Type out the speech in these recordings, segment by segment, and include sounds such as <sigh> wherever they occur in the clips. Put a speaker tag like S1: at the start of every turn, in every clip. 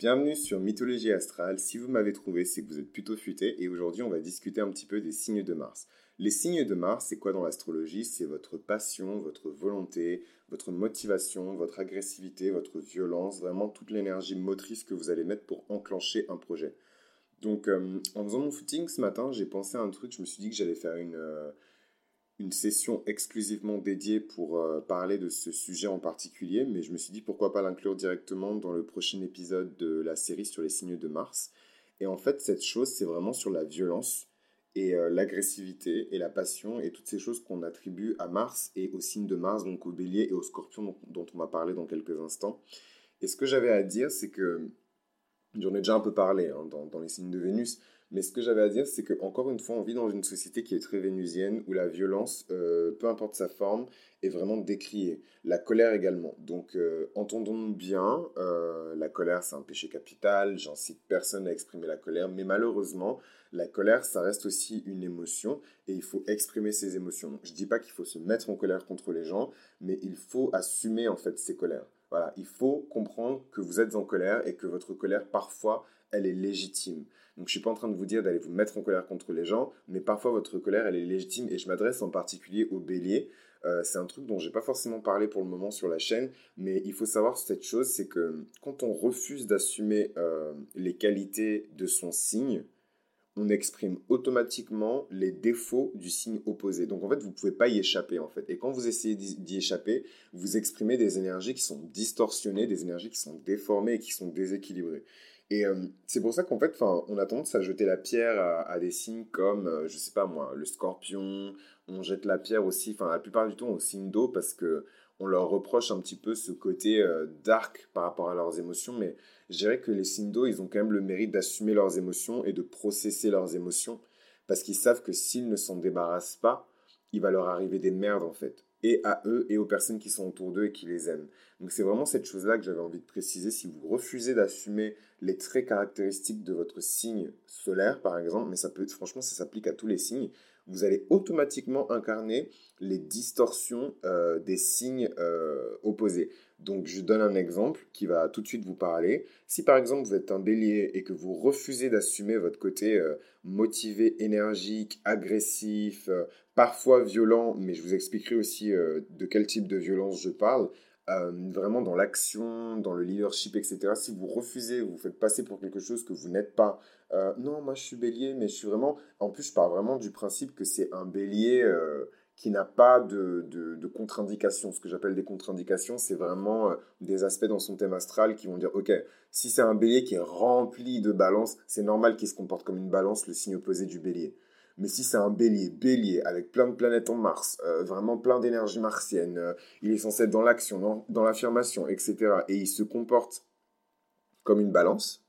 S1: Bienvenue sur Mythologie Astrale. Si vous m'avez trouvé, c'est que vous êtes plutôt futé et aujourd'hui on va discuter un petit peu des signes de Mars. Les signes de Mars, c'est quoi dans l'astrologie? C'est votre passion, votre volonté, votre motivation, votre agressivité, votre violence, vraiment toute l'énergie motrice que vous allez mettre pour enclencher un projet. Donc euh, en faisant mon footing ce matin, j'ai pensé à un truc, je me suis dit que j'allais faire une... Euh, une session exclusivement dédiée pour euh, parler de ce sujet en particulier, mais je me suis dit pourquoi pas l'inclure directement dans le prochain épisode de la série sur les signes de Mars. Et en fait, cette chose, c'est vraiment sur la violence et euh, l'agressivité et la passion et toutes ces choses qu'on attribue à Mars et au signe de Mars, donc au bélier et au scorpion dont, on va parler dans quelques instants. Et ce que j'avais à dire, c'est que j'en ai déjà un peu parlé hein, dans, dans les signes de Vénus, mais ce que j'avais à dire, c'est que encore une fois, on vit dans une société qui est très vénusienne, où la violence, euh, peu importe sa forme, est vraiment décriée. La colère également. Donc, euh, entendons-nous bien, euh, la colère, c'est un péché capital. J'incite personne à exprimer la colère, mais malheureusement, la colère, ça reste aussi une émotion, et il faut exprimer ses émotions. Je dis pas qu'il faut se mettre en colère contre les gens, mais il faut assumer en fait ses colères. Voilà, il faut comprendre que vous êtes en colère et que votre colère, parfois, elle est légitime. Donc je suis pas en train de vous dire d'aller vous mettre en colère contre les gens, mais parfois votre colère elle est légitime et je m'adresse en particulier aux béliers. Euh, c'est un truc dont j'ai pas forcément parlé pour le moment sur la chaîne, mais il faut savoir cette chose, c'est que quand on refuse d'assumer euh, les qualités de son signe, on exprime automatiquement les défauts du signe opposé. Donc en fait, vous ne pouvez pas y échapper en fait. Et quand vous essayez d'y échapper, vous exprimez des énergies qui sont distorsionnées, des énergies qui sont déformées et qui sont déséquilibrées. Et euh, c'est pour ça qu'en fait, on a tendance à jeter la pierre à, des signes comme, euh, je sais pas moi, le scorpion. On jette la pierre aussi, enfin la plupart du temps aux signes d'eau parce que on leur reproche un petit peu ce côté euh, dark par rapport à leurs émotions. Mais je dirais que les signes d'eau, ils ont quand même le mérite d'assumer leurs émotions et de processer leurs émotions parce qu'ils savent que s'ils ne s'en débarrassent pas, il va leur arriver des merdes en fait et à eux et aux personnes qui sont autour d'eux et qui les aiment. Donc c'est vraiment cette chose-là que j'avais envie de préciser. Si vous refusez d'assumer les traits caractéristiques de votre signe solaire, par exemple, mais ça peut, franchement, ça s'applique à tous les signes, vous allez automatiquement incarner les distorsions euh, des signes euh, opposés. Donc je donne un exemple qui va tout de suite vous parler. Si par exemple vous êtes un bélier et que vous refusez d'assumer votre côté euh, motivé, énergique, agressif, parfois violent, mais je vous expliquerai aussi de quel type de violence je parle, vraiment dans l'action, dans le leadership, etc. Si vous refusez, vous, faites passer pour quelque chose que vous n'êtes pas, euh, non, moi je suis bélier, mais je suis vraiment. En plus, je pars vraiment du principe que c'est un bélier euh, qui n'a pas de, de, contre-indications. Ce que j'appelle des contre-indications, c'est vraiment euh, des aspects dans son thème astral qui vont dire ok, si c'est un bélier qui est rempli de balance, c'est normal qu'il se comporte comme une balance, le signe opposé du bélier. Mais si c'est un bélier, bélier, avec plein de planètes en Mars, vraiment plein d'énergie martienne, il est censé être dans l'action, dans, l'affirmation, etc. Et il se comporte comme une balance,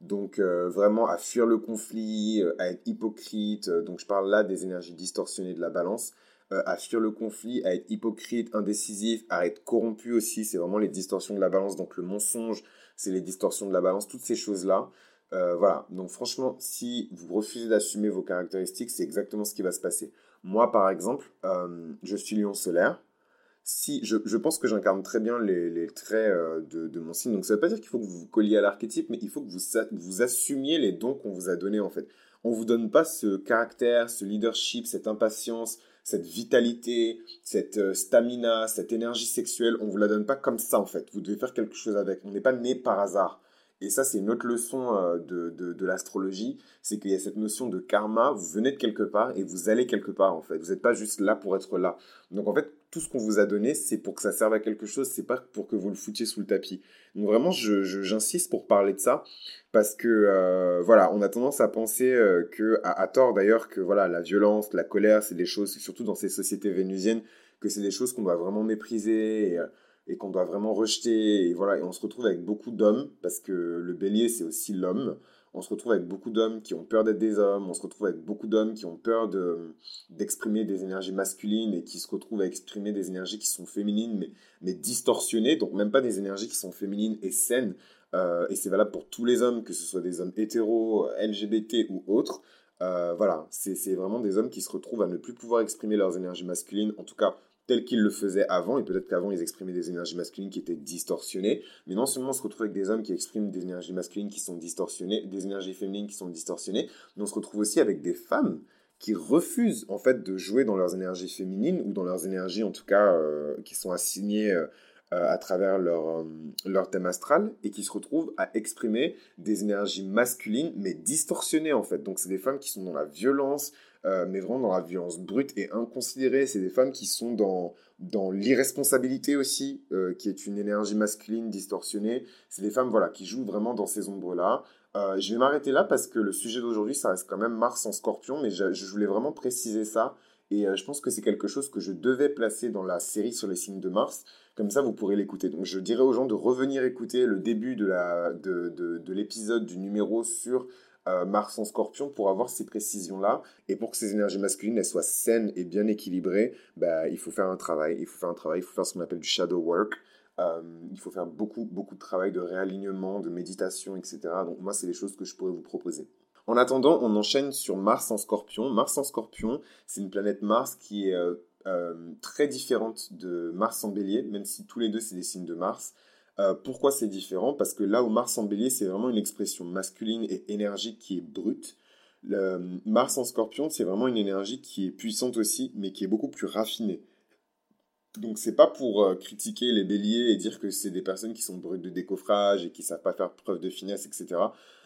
S1: donc euh, vraiment à fuir le conflit, euh, à être hypocrite, euh, donc je parle là des énergies distorsionnées de la balance, à fuir le conflit, à être hypocrite, indécisif, à être corrompu aussi, c'est vraiment les distorsions de la balance, donc le mensonge, c'est les distorsions de la balance, toutes ces choses-là. Voilà, donc franchement, si vous refusez d'assumer vos caractéristiques, c'est exactement ce qui va se passer. Moi, par exemple, je suis lion solaire, si je, je, pense que j'incarne très bien les, les traits euh, de, de, mon signe. Donc ça ne veut pas dire qu'il faut que vous vous colliez à l'archétype, mais il faut que vous, vous assumiez les dons qu'on vous a donnés en fait. On vous donne pas ce caractère, ce leadership, cette impatience, cette vitalité, cette euh, stamina, cette énergie sexuelle. On vous la donne pas comme ça en fait. Vous devez faire quelque chose avec. On n'est pas né par hasard. Et ça, c'est une autre leçon euh, de, de, l'astrologie, c'est qu'il y a cette notion de karma, vous venez de quelque part et vous allez quelque part en fait. Vous n'êtes pas juste là pour être là. Donc en fait, tout ce qu'on vous a donné, c'est pour que ça serve à quelque chose, c'est pas pour que vous le foutiez sous le tapis. Donc vraiment, j'insiste pour parler de ça, parce que euh, voilà, on a tendance à penser euh, que, à, tort d'ailleurs, que voilà, la violence, la colère, c'est des choses, surtout dans ces sociétés vénusiennes, que c'est des choses qu'on doit vraiment mépriser. Et, et qu'on doit vraiment rejeter. Et voilà, on se retrouve avec beaucoup d'hommes, parce que le bélier, c'est aussi l'homme. On se retrouve avec beaucoup d'hommes qui ont peur d'être des hommes, on se retrouve avec beaucoup d'hommes qui ont peur d'exprimer des énergies masculines et qui se retrouvent à exprimer des énergies qui sont féminines, mais, mais distorsionnées, donc même pas des énergies qui sont féminines et saines. Euh, et c'est valable pour tous les hommes, que ce soit des hommes hétéros, LGBT ou autres. Euh, voilà, c'est vraiment des hommes qui se retrouvent à ne plus pouvoir exprimer leurs énergies masculines, en tout cas tel qu'ils le faisaient avant, et peut-être qu'avant ils exprimaient des énergies masculines qui étaient distorsionnées, mais non seulement on se retrouve avec des hommes qui expriment des énergies masculines qui sont distorsionnées, des énergies féminines qui sont distorsionnées, mais on se retrouve aussi avec des femmes qui refusent en fait de jouer dans leurs énergies féminines ou dans leurs énergies en tout cas euh, qui sont assignées euh, à travers leur, leur thème astral et qui se retrouvent à exprimer des énergies masculines mais distorsionnées en fait. Donc c'est des femmes qui sont dans la violence, euh, mais vraiment dans la violence brute et inconsidérée. C'est des femmes qui sont dans, dans l'irresponsabilité aussi, euh, qui est une énergie masculine distorsionnée. C'est des femmes voilà, qui jouent vraiment dans ces ombres-là. Euh, je vais m'arrêter là parce que le sujet d'aujourd'hui, ça reste quand même Mars en scorpion, mais je voulais vraiment préciser ça. Et je pense que c'est quelque chose que je devais placer dans la série sur les signes de Mars. Comme ça, vous pourrez l'écouter. Donc, je dirais aux gens de revenir écouter le début de, l'épisode du numéro sur euh, Mars en scorpion pour avoir ces précisions-là. Et pour que ces énergies masculines soient saines et bien équilibrées, bah, il faut faire un travail. Il faut faire un travail, il faut faire ce qu'on appelle du shadow work. Euh, il faut faire beaucoup, beaucoup de travail de réalignement, de méditation, etc. Donc moi, c'est les choses que je pourrais vous proposer. En attendant, on enchaîne sur Mars en scorpion. Mars en scorpion, c'est une planète Mars qui est euh, très différente de Mars en bélier, même si tous les deux, c'est des signes de Mars. Euh, pourquoi c'est différent? Parce que là où Mars en bélier, c'est vraiment une expression masculine et énergique qui est brute. Mars en scorpion, c'est vraiment une énergie qui est puissante aussi, mais qui est beaucoup plus raffinée. Donc c'est pas pour euh, critiquer les béliers et dire que c'est des personnes qui sont brutes de décoffrage et qui savent pas faire preuve de finesse, etc.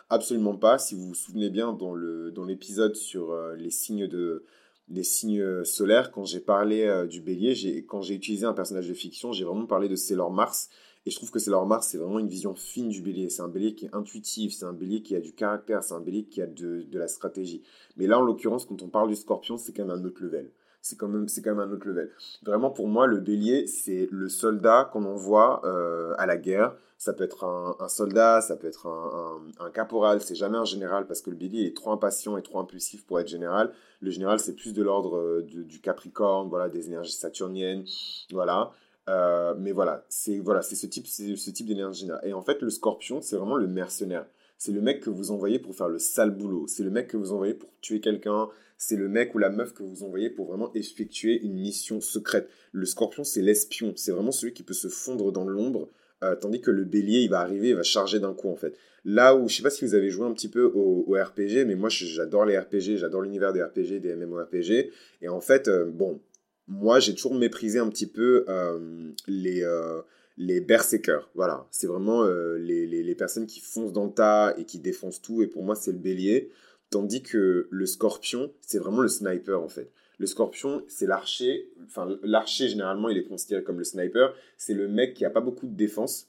S1: Absolument pas. Si vous vous souvenez bien dans l'épisode dans sur euh, les signes de les signes solaires, quand j'ai parlé du bélier, quand j'ai utilisé un personnage de fiction, j'ai vraiment parlé de Sailor Mars et je trouve que leur Mars, c'est vraiment une vision fine du bélier. C'est un bélier qui est intuitif, c'est un bélier qui a du caractère, c'est un bélier qui a de, de, la stratégie. Mais là, en l'occurrence, quand on parle du scorpion, c'est quand même un autre level. C'est quand, même, quand même un autre level. Vraiment, pour moi, le bélier, c'est le soldat qu'on envoie euh, à la guerre. Ça peut être un, soldat, ça peut être un, caporal, c'est jamais un général parce que le bélier est trop impatient et trop impulsif pour être général. Le général, c'est plus de l'ordre euh, du capricorne, voilà, des énergies saturniennes, voilà. Euh, mais voilà, c'est voilà, ce type, ce type d'énergie-là. Et en fait, le scorpion, c'est vraiment le mercenaire. C'est le mec que vous envoyez pour faire le sale boulot. C'est le mec que vous envoyez pour tuer quelqu'un. C'est le mec ou la meuf que vous envoyez pour vraiment effectuer une mission secrète. Le scorpion, c'est l'espion. C'est vraiment celui qui peut se fondre dans l'ombre. Euh, tandis que le bélier, il va arriver, il va charger d'un coup, en fait. Là où, je sais pas si vous avez joué un petit peu au, RPG, mais moi, j'adore les RPG, j'adore l'univers des RPG, des MMORPG. Et en fait, euh, bon, moi, j'ai toujours méprisé un petit peu euh, les, berserkers. Voilà, c'est vraiment les, les, les, personnes qui foncent dans le tas et qui défoncent tout. Et pour moi, c'est le bélier. Tandis que le scorpion, c'est vraiment le sniper en fait. Le scorpion, c'est l'archer. Enfin, l'archer, généralement, il est considéré comme le sniper. C'est le mec qui a pas beaucoup de défense,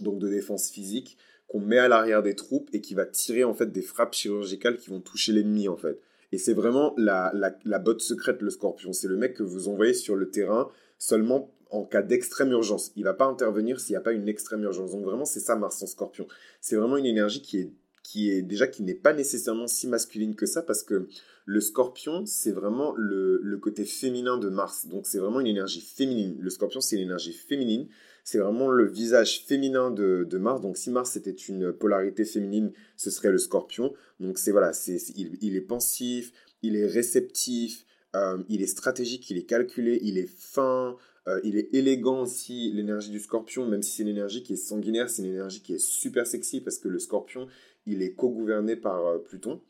S1: donc de défense physique, qu'on met à l'arrière des troupes et qui va tirer en fait des frappes chirurgicales qui vont toucher l'ennemi en fait. Et c'est vraiment la, la, botte secrète, le scorpion. C'est le mec que vous envoyez sur le terrain seulement en cas d'extrême urgence. Il va pas intervenir s'il n'y a pas une extrême urgence. Donc vraiment, c'est ça Mars en scorpion. C'est vraiment une énergie qui est, qui est déjà qui n'est pas nécessairement si masculine que ça parce que le scorpion, c'est vraiment le, côté féminin de Mars. Donc c'est vraiment une énergie féminine. Le scorpion, c'est une énergie féminine c'est vraiment le visage féminin de, Mars. Donc si Mars était une polarité féminine, ce serait le scorpion. Donc c'est voilà, c'est, il, est pensif, il est réceptif, euh, il est stratégique, il est calculé, il est fin, euh, il est élégant aussi, l'énergie du scorpion, même si c'est une énergie qui est sanguinaire, c'est une énergie qui est super sexy parce que le scorpion, il est co-gouverné par euh, Pluton.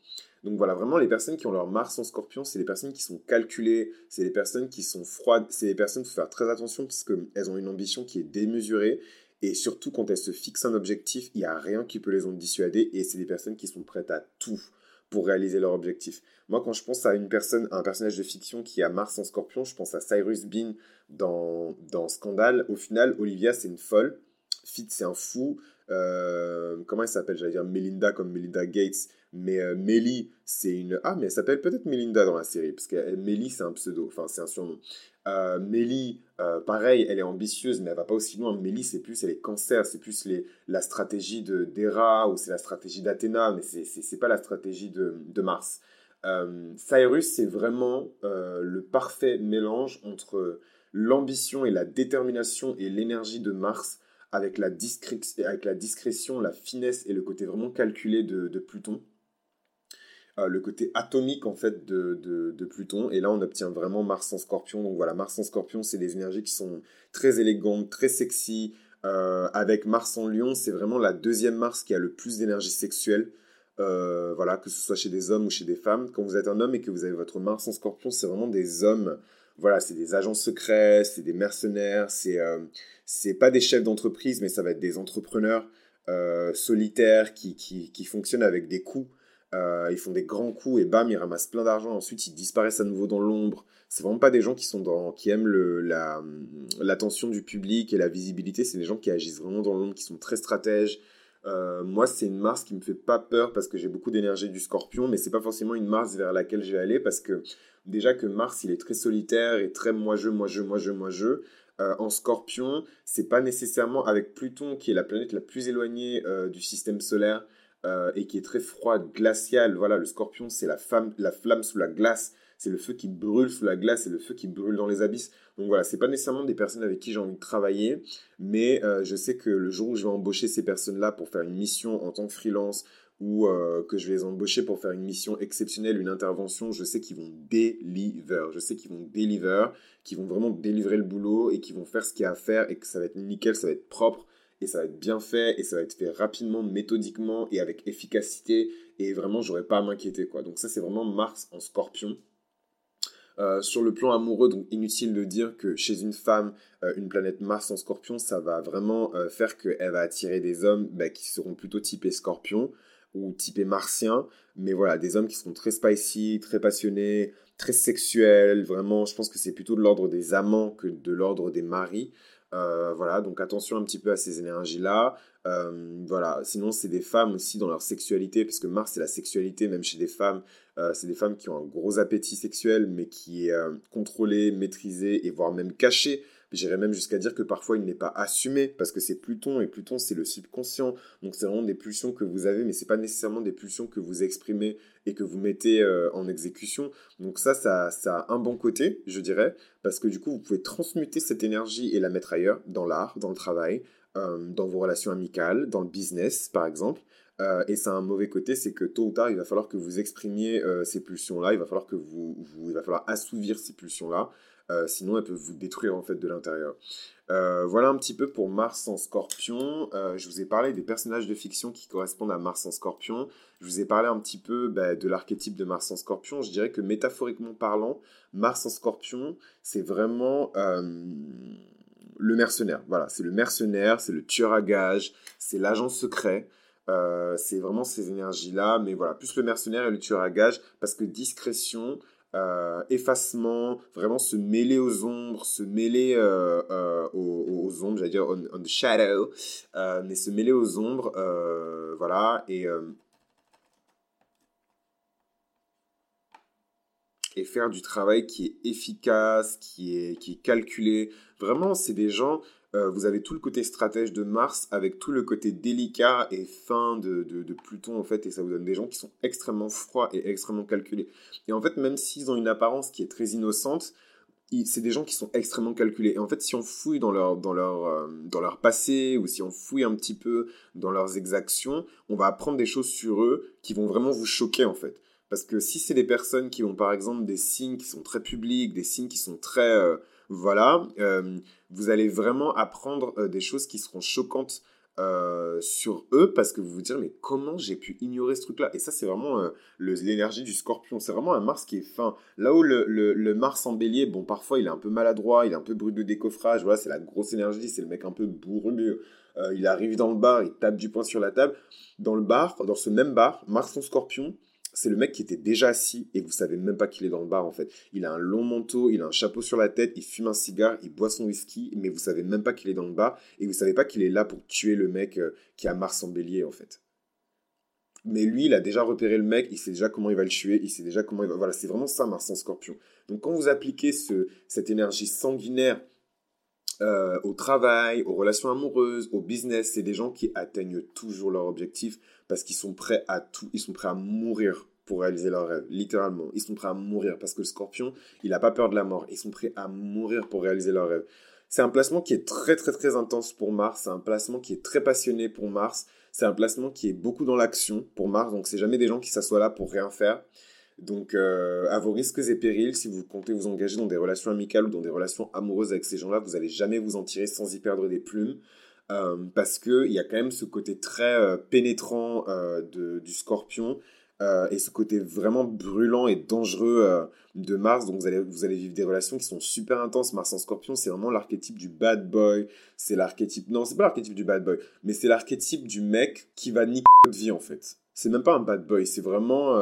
S1: Donc voilà, vraiment les personnes qui ont leur Mars en scorpion, c'est les personnes qui sont calculées, c'est les personnes qui sont froides, c'est les personnes, il faut faire très attention parce qu'elles ont une ambition qui est démesurée. Et surtout, quand elles se fixent un objectif, il n'y a rien qui peut les en dissuader. Et c'est des personnes qui sont prêtes à tout pour réaliser leur objectif. Moi, quand je pense à une personne, un personnage de fiction qui a Mars en scorpion, je pense à Cyrus Bean dans, dans Scandale. Au final, Olivia, c'est une folle. Fitz, c'est un fou. Euh, comment elle s'appelle? J'allais dire Melinda comme Melinda Gates. Mais euh, Melly, c'est une. Ah, mais elle s'appelle peut-être Melinda dans la série, parce que Melly, c'est un pseudo, enfin, c'est un surnom. Euh, Melly, euh, pareil, elle est ambitieuse, mais elle va pas aussi loin. Melly, c'est plus, elle est cancer, c'est plus les, la stratégie de d'Hera ou c'est la stratégie d'Athéna, mais c'est, pas la stratégie de, de Mars. Cyrus, c'est vraiment le parfait mélange entre l'ambition et la détermination et l'énergie de Mars avec la, avec la discrétion, la finesse et le côté vraiment calculé de, Pluton. le côté atomique en fait de, de, Pluton. Et là, on obtient vraiment Mars en Scorpion. Donc voilà, Mars en Scorpion, c'est des énergies qui sont très élégantes, très sexy. avec Mars en Lion, c'est vraiment la deuxième Mars qui a le plus d'énergie sexuelle. voilà, que ce soit chez des hommes ou chez des femmes. Quand vous êtes un homme et que vous avez votre Mars en Scorpion, c'est vraiment des hommes voilà, c'est des agents secrets, c'est des mercenaires, c'est euh, c'est pas des chefs d'entreprise, mais ça va être des entrepreneurs euh, solitaires qui, qui, qui, fonctionnent avec des coups. Euh, ils font des grands coups et bam, ils ramassent plein d'argent. Ensuite, ils disparaissent à nouveau dans l'ombre. C'est vraiment pas des gens qui sont dans, qui aiment la, l'attention du public et la visibilité. C'est des gens qui agissent vraiment dans l'ombre, qui sont très stratèges. Moi, c'est une Mars qui me fait pas peur parce que j'ai beaucoup d'énergie du Scorpion, mais c'est pas forcément une Mars vers laquelle je vais aller parce que déjà que Mars, il est très solitaire et très moi-je, moi-je, moi-je, moi-je. Euh, en scorpion, c'est pas nécessairement avec Pluton, qui est la planète la plus éloignée euh, du système solaire euh, et qui est très froide, glaciale. Voilà, le scorpion, c'est la flamme sous la glace. C'est le feu qui brûle sous la glace, c'est le feu qui brûle dans les abysses. Donc voilà, c'est pas nécessairement des personnes avec qui j'ai envie de travailler, mais je sais que le jour où je vais embaucher ces personnes-là pour faire une mission en tant que freelance ou euh, que je vais les embaucher pour faire une mission exceptionnelle, une intervention, je sais qu'ils vont deliver. Je sais qu'ils vont deliver, qu'ils vont vraiment délivrer le boulot et qu'ils vont faire ce qu'il y a à faire et que ça va être nickel, ça va être propre et ça va être bien fait et ça va être fait rapidement, méthodiquement et avec efficacité et vraiment j'aurais pas à m'inquiéter quoi. Donc ça c'est vraiment Mars en Scorpion. Euh, sur le plan amoureux, donc inutile de dire que chez une femme, euh, une planète Mars en scorpion, ça va vraiment faire qu'elle va attirer des hommes bah, qui seront plutôt typés scorpion ou typé martien, mais voilà, des hommes qui sont très spicy, très passionnés, très sexuels, vraiment, je pense que c'est plutôt de l'ordre des amants que de l'ordre des maris. Euh, voilà, donc attention un petit peu à ces énergies-là. Euh, voilà, sinon c'est des femmes aussi dans leur sexualité, parce que Mars c'est la sexualité, même chez des femmes, euh, c'est des femmes qui ont un gros appétit sexuel, mais qui est contrôlé, maîtrisé et voire même caché J'irais même jusqu'à dire que parfois il n'est pas assumé parce que c'est Pluton et Pluton c'est le subconscient. Donc c'est vraiment des pulsions que vous avez, mais c'est pas nécessairement des pulsions que vous exprimez et que vous mettez euh, en exécution. Donc ça, ça, ça a un bon côté, je dirais, parce que du coup vous pouvez transmuter cette énergie et la mettre ailleurs, dans l'art, dans le travail, euh, dans vos relations amicales, dans le business par exemple. Euh, et ça a un mauvais côté, c'est que tôt ou tard, il va falloir que vous exprimiez ces pulsions-là, il va falloir que vous, il va falloir assouvir ces pulsions-là. Euh, sinon, elles peuvent vous détruire en fait de l'intérieur. Euh, voilà un petit peu pour Mars en Scorpion. Euh, je vous ai parlé des personnages de fiction qui correspondent à Mars en Scorpion. Je vous ai parlé un petit peu bah, de l'archétype de Mars en Scorpion. Je dirais que métaphoriquement parlant, Mars en Scorpion, c'est vraiment le mercenaire. Voilà, c'est le mercenaire, c'est le tueur à gages, c'est l'agent secret. c'est vraiment ces énergies-là, mais voilà, plus le mercenaire et le tueur à gages, parce que discrétion, euh, effacement, vraiment se mêler aux ombres, se mêler euh, euh, aux, ombres, j'allais dire on, the shadow, mais se mêler aux ombres, voilà, et, faire du travail qui est efficace, qui est, qui est calculé. Vraiment, c'est des gens, euh, vous avez tout le côté stratège de Mars avec tout le côté délicat et fin de, de, Pluton en fait et ça vous donne des gens qui sont extrêmement froids et extrêmement calculés. Et en fait même s'ils ont une apparence qui est très innocente, c'est des gens qui sont extrêmement calculés. Et en fait, si on fouille dans leur, dans, leur, euh, dans leur passé ou si on fouille un petit peu dans leurs exactions, on va apprendre des choses sur eux qui vont vraiment vous choquer en fait. Parce que si c'est des personnes qui ont par exemple des signes qui sont très publics, des signes qui sont très... Euh, voilà, euh, vous allez vraiment apprendre euh, des choses qui seront choquantes sur eux parce que vous vous direz mais comment j'ai pu ignorer ce truc là et ça c'est vraiment l'énergie du scorpion. C'est vraiment un Mars qui est fin. Là où le, le, Mars en bélier bon parfois il est un peu maladroit il est un peu brut de décoffrage. Voilà c'est la grosse énergie c'est le mec un peu bourru. Il arrive dans le bar il tape du poing sur la table. Dans le bar dans ce même bar Mars en scorpion c'est le mec qui était déjà assis et vous savez même pas qu'il est dans le bar en fait. Il a un long manteau, il a un chapeau sur la tête, il fume un cigare, il boit son whisky, mais vous savez même pas qu'il est dans le bar et vous savez pas qu'il est là pour tuer le mec euh, qui a Mars en bélier en fait. Mais lui, il a déjà repéré le mec, il sait déjà comment il va le tuer, il sait déjà comment il va... Voilà, c'est vraiment ça Mars en scorpion. Donc quand vous appliquez ce, cette énergie sanguinaire euh, au travail, aux relations amoureuses, au business, c'est des gens qui atteignent toujours leur objectif parce qu'ils sont prêts à tout, ils sont prêts à mourir pour réaliser leurs rêves, littéralement. Ils sont prêts à mourir parce que le scorpion, il n'a pas peur de la mort. Ils sont prêts à mourir pour réaliser leurs rêves. C'est un placement qui est très très très intense pour Mars, c'est un placement qui est très passionné pour Mars. C'est un placement qui est beaucoup dans l'action pour Mars, donc c'est jamais des gens qui s'assoient là pour rien faire. Donc, euh, à vos risques et périls, si vous comptez vous engager dans des relations amicales ou dans des relations amoureuses avec ces gens-là, vous n'allez jamais vous en tirer sans y perdre des plumes. Euh, parce qu'il y a quand même ce côté très euh, pénétrant du scorpion et ce côté vraiment brûlant et dangereux de Mars. Donc vous allez, vous allez vivre des relations qui sont super intenses. Mars en scorpion, c'est vraiment l'archétype du bad boy. C'est l'archétype... Non, c'est pas l'archétype du bad boy, mais c'est l'archétype du mec qui va niquer votre vie en fait. C'est même pas un bad boy, c'est vraiment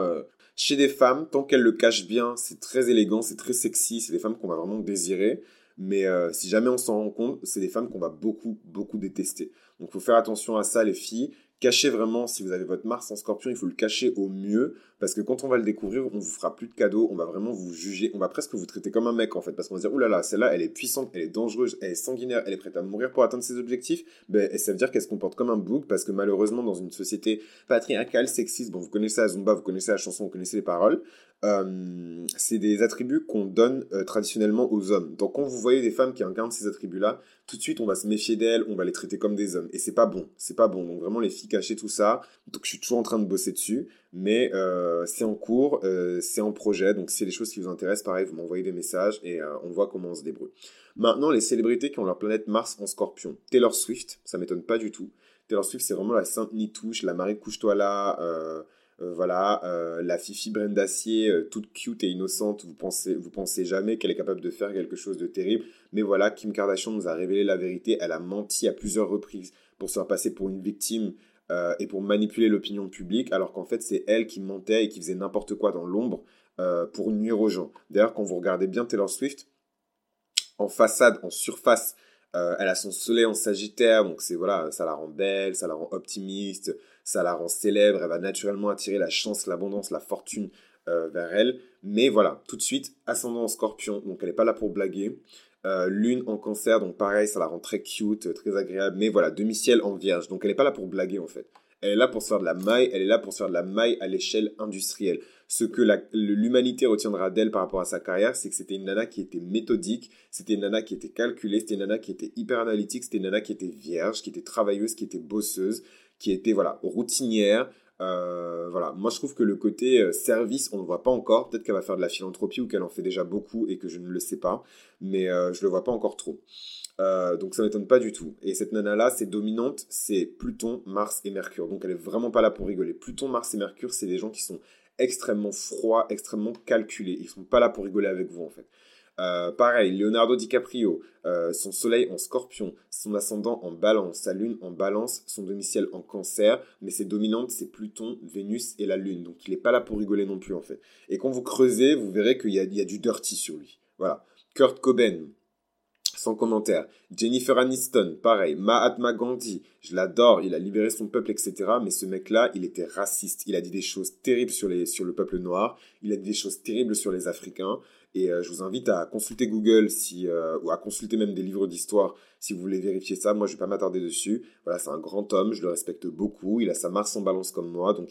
S1: chez des femmes, tant qu'elles le cachent bien, c'est très élégant, c'est très sexy, c'est des femmes qu'on va vraiment désirer. Mais euh, si jamais on s'en rend compte, c'est des femmes qu'on va beaucoup, beaucoup détester. Donc il faut faire attention à ça, les filles. Cachez vraiment, si vous avez votre Mars en scorpion, il faut le cacher au mieux, parce que quand on va le découvrir, on vous fera plus de cadeaux, on va vraiment vous juger, on va presque vous traiter comme un mec en fait, parce qu'on va dire, oulala, celle-là, elle est puissante, elle est dangereuse, elle est sanguinaire, elle est prête à mourir pour atteindre ses objectifs, ben, et ça veut dire qu'elle se comporte comme un bouc, parce que malheureusement, dans une société patriarcale, sexiste, bon, vous connaissez la Zumba, vous connaissez la chanson, vous connaissez les paroles, euh, c'est des attributs qu'on donne euh, traditionnellement aux hommes. Donc quand vous voyez des femmes qui incarnent ces attributs-là, tout de suite on va se méfier d'elles, on va les traiter comme des hommes. Et c'est pas bon, c'est pas bon. Donc vraiment les filles cachées tout ça. Donc je suis toujours en train de bosser dessus, mais euh, c'est en cours, c'est en projet. Donc c'est des choses qui vous intéressent, pareil, vous m'envoyez des messages et on voit comment on se débrouille. Maintenant les célébrités qui ont leur planète Mars en Scorpion. Taylor Swift, ça m'étonne pas du tout. Taylor Swift c'est vraiment la sainte nitouche, la Marie couche-toi là. Euh, voilà, euh, la Fifi Brenda d'acier, euh, toute cute et innocente, vous pensez, vous pensez jamais qu'elle est capable de faire quelque chose de terrible. Mais voilà, Kim Kardashian nous a révélé la vérité. Elle a menti à plusieurs reprises pour se faire passer pour une victime et pour manipuler l'opinion publique, alors qu'en fait c'est elle qui mentait et qui faisait n'importe quoi dans l'ombre pour nuire aux gens. D'ailleurs, quand vous regardez bien Taylor Swift, en façade, en surface, elle a son soleil en Sagittaire, donc c'est voilà, ça la rend belle, ça la rend optimiste, ça la rend célèbre, elle va naturellement attirer la chance, l'abondance, la fortune euh, vers elle. Mais voilà, tout de suite, ascendant en scorpion, donc elle n'est pas là pour blaguer. Euh, lune en cancer, donc pareil, ça la rend très cute, très agréable. Mais voilà, demi-ciel en vierge, donc elle n'est pas là pour blaguer en fait. Elle est là pour se faire de la maille, elle est là pour se faire de la maille à l'échelle industrielle. Ce que l'humanité retiendra d'elle par rapport à sa carrière, c'est que c'était une nana qui était méthodique, c'était une nana qui était calculée, c'était une nana qui était hyper analytique, c'était une nana qui était vierge, qui était travailleuse, qui était bosseuse, qui était voilà routinière. Euh, voilà, moi je trouve que le côté euh, service, on ne le voit pas encore. Peut-être qu'elle va faire de la philanthropie ou qu'elle en fait déjà beaucoup et que je ne le sais pas, mais euh, je le vois pas encore trop. donc ça m'étonne pas du tout. Et cette nana-là, c'est dominante, c'est Pluton, Mars et Mercure. Donc elle est vraiment pas là pour rigoler. Pluton, Mars et Mercure, c'est des gens qui sont extrêmement froids, extrêmement calculés. Ils sont pas là pour rigoler avec vous en fait. Euh, pareil, Leonardo DiCaprio, euh, son soleil en scorpion, son ascendant en balance, sa lune en balance, son domicile en cancer, mais ses dominantes, c'est Pluton, Vénus et la lune. Donc il n'est pas là pour rigoler non plus en fait. Et quand vous creusez, vous verrez qu'il y, y a, du dirty sur lui. Voilà. Kurt Cobain, sans commentaire. Jennifer Aniston, pareil. Mahatma Gandhi, je l'adore, il a libéré son peuple, etc. Mais ce mec-là, il était raciste. Il a dit des choses terribles sur, les, sur le peuple noir. Il a dit des choses terribles sur les Africains. Et euh, je vous invite à consulter Google si, euh, ou à consulter même des livres d'histoire si vous voulez vérifier ça. Moi, je ne vais pas m'attarder dessus. Voilà, c'est un grand homme, je le respecte beaucoup. Il a sa Mars en balance comme moi. Donc,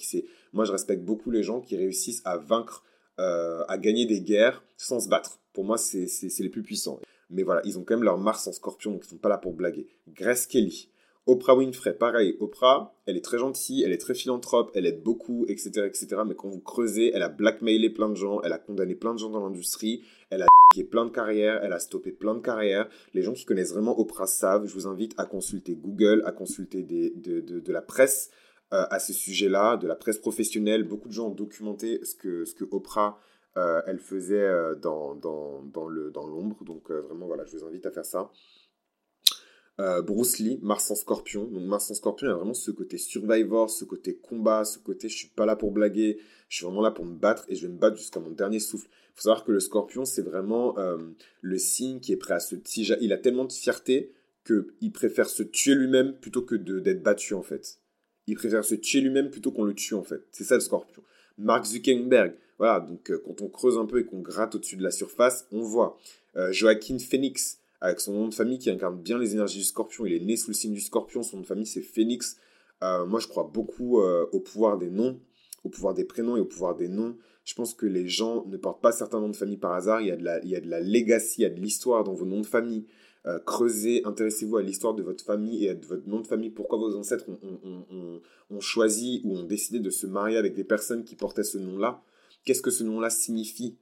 S1: moi, je respecte beaucoup les gens qui réussissent à vaincre, euh, à gagner des guerres sans se battre. Pour moi, c'est les plus puissants. Mais voilà, ils ont quand même leur Mars en scorpion, donc ils ne sont pas là pour blaguer. Grace Kelly. Oprah Winfrey, pareil. Oprah, elle est très gentille, elle est très philanthrope, elle aide beaucoup, etc., etc. Mais quand vous creusez, elle a blackmailé plein de gens, elle a condamné plein de gens dans l'industrie, elle a <laughs> plein de carrières, elle a stoppé plein de carrières. Les gens qui connaissent vraiment Oprah savent. Je vous invite à consulter Google, à consulter de, la presse euh, à ce sujet-là, de la presse professionnelle. Beaucoup de gens ont documenté ce que, ce que Oprah euh, elle faisait euh, dans, dans, dans l'ombre. Donc vraiment, voilà, je vous invite à faire ça. Euh, Bruce Lee, Mars en Scorpion. Donc Mars en Scorpion, il y a vraiment ce côté survivor, ce côté combat, ce côté je suis pas là pour blaguer, je suis vraiment là pour me battre et je vais me battre jusqu'à mon dernier souffle. Il faut savoir que le Scorpion, c'est vraiment euh, le signe qui est prêt à se... Il a tellement de fierté qu'il préfère se tuer lui-même plutôt que d'être battu en fait. Il préfère se tuer lui-même plutôt qu'on le tue en fait. C'est ça le Scorpion. Mark Zuckerberg, voilà, donc euh, quand on creuse un peu et qu'on gratte au-dessus de la surface, on voit. Joaquin Phoenix, avec son nom de famille qui incarne bien les énergies du scorpion. Il est né sous le signe du scorpion, son nom de famille c'est Phoenix. Euh, moi je crois beaucoup euh, au pouvoir des noms, au pouvoir des prénoms et au pouvoir des noms. Je pense que les gens ne portent pas certains noms de famille par hasard. Il y a de la, il y a de la legacy, il y a de l'histoire dans vos noms de famille. Euh, creusez, intéressez-vous à l'histoire de votre famille et à votre nom de famille, pourquoi vos ancêtres ont, choisi ou ont décidé de se marier avec des personnes qui portaient ce nom-là? Qu'est-ce que ce nom-là signifie?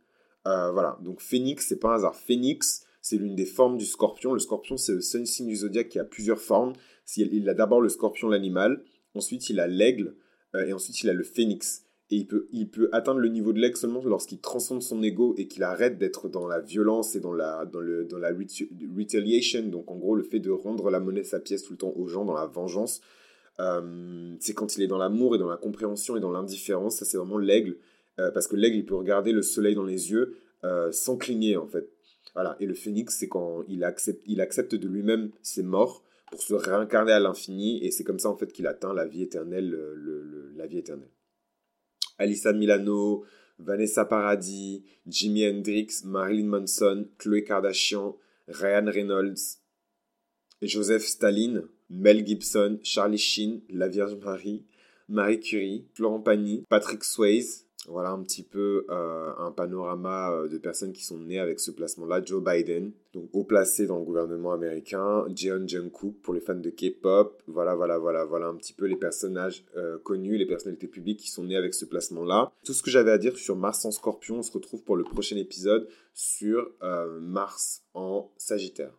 S1: Voilà, donc phénix, c'est pas un hasard. Phénix, c'est l'une des formes du scorpion. Le scorpion, c'est le seul signe du zodiaque qui a plusieurs formes. Il a d'abord le scorpion, l'animal, ensuite il a l'aigle, euh, et ensuite il a le phénix. Et il peut, atteindre le niveau de l'aigle seulement lorsqu'il transcende son ego et qu'il arrête d'être dans la violence et dans la, dans le, dans la retaliation. Donc en gros, le fait de rendre la monnaie sa pièce tout le temps aux gens, dans la vengeance. Euh, c'est quand il est dans l'amour et dans la compréhension et dans l'indifférence. Ça, c'est vraiment l'aigle. Euh, parce que l'aigle, il peut regarder le soleil dans les yeux sans cligner, en fait. Et le phénix, c'est quand il accepte, de lui-même ses morts pour se réincarner à l'infini. Et c'est comme ça, en fait, qu'il atteint la vie éternelle, la vie éternelle. Alissa Milano, Vanessa Paradis, Jimi Hendrix, Marilyn Manson, Chloé Kardashian, Ryan Reynolds, Joseph Stalin, Mel Gibson, Charlie Sheen, la Vierge Marie, Marie Curie, Florent Pagny, Patrick Swayze, voilà un petit peu euh, un panorama euh, de personnes qui sont nées avec ce placement-là. Joe Biden, donc haut placé dans le gouvernement américain. Jeon Jungkook pour les fans de K-pop. Voilà, voilà, voilà, voilà un petit peu les personnages euh, connus, les personnalités publiques qui sont nées avec ce placement-là. Tout ce que j'avais à dire sur Mars en Scorpion, on se retrouve pour le prochain épisode sur Mars en Sagittaire.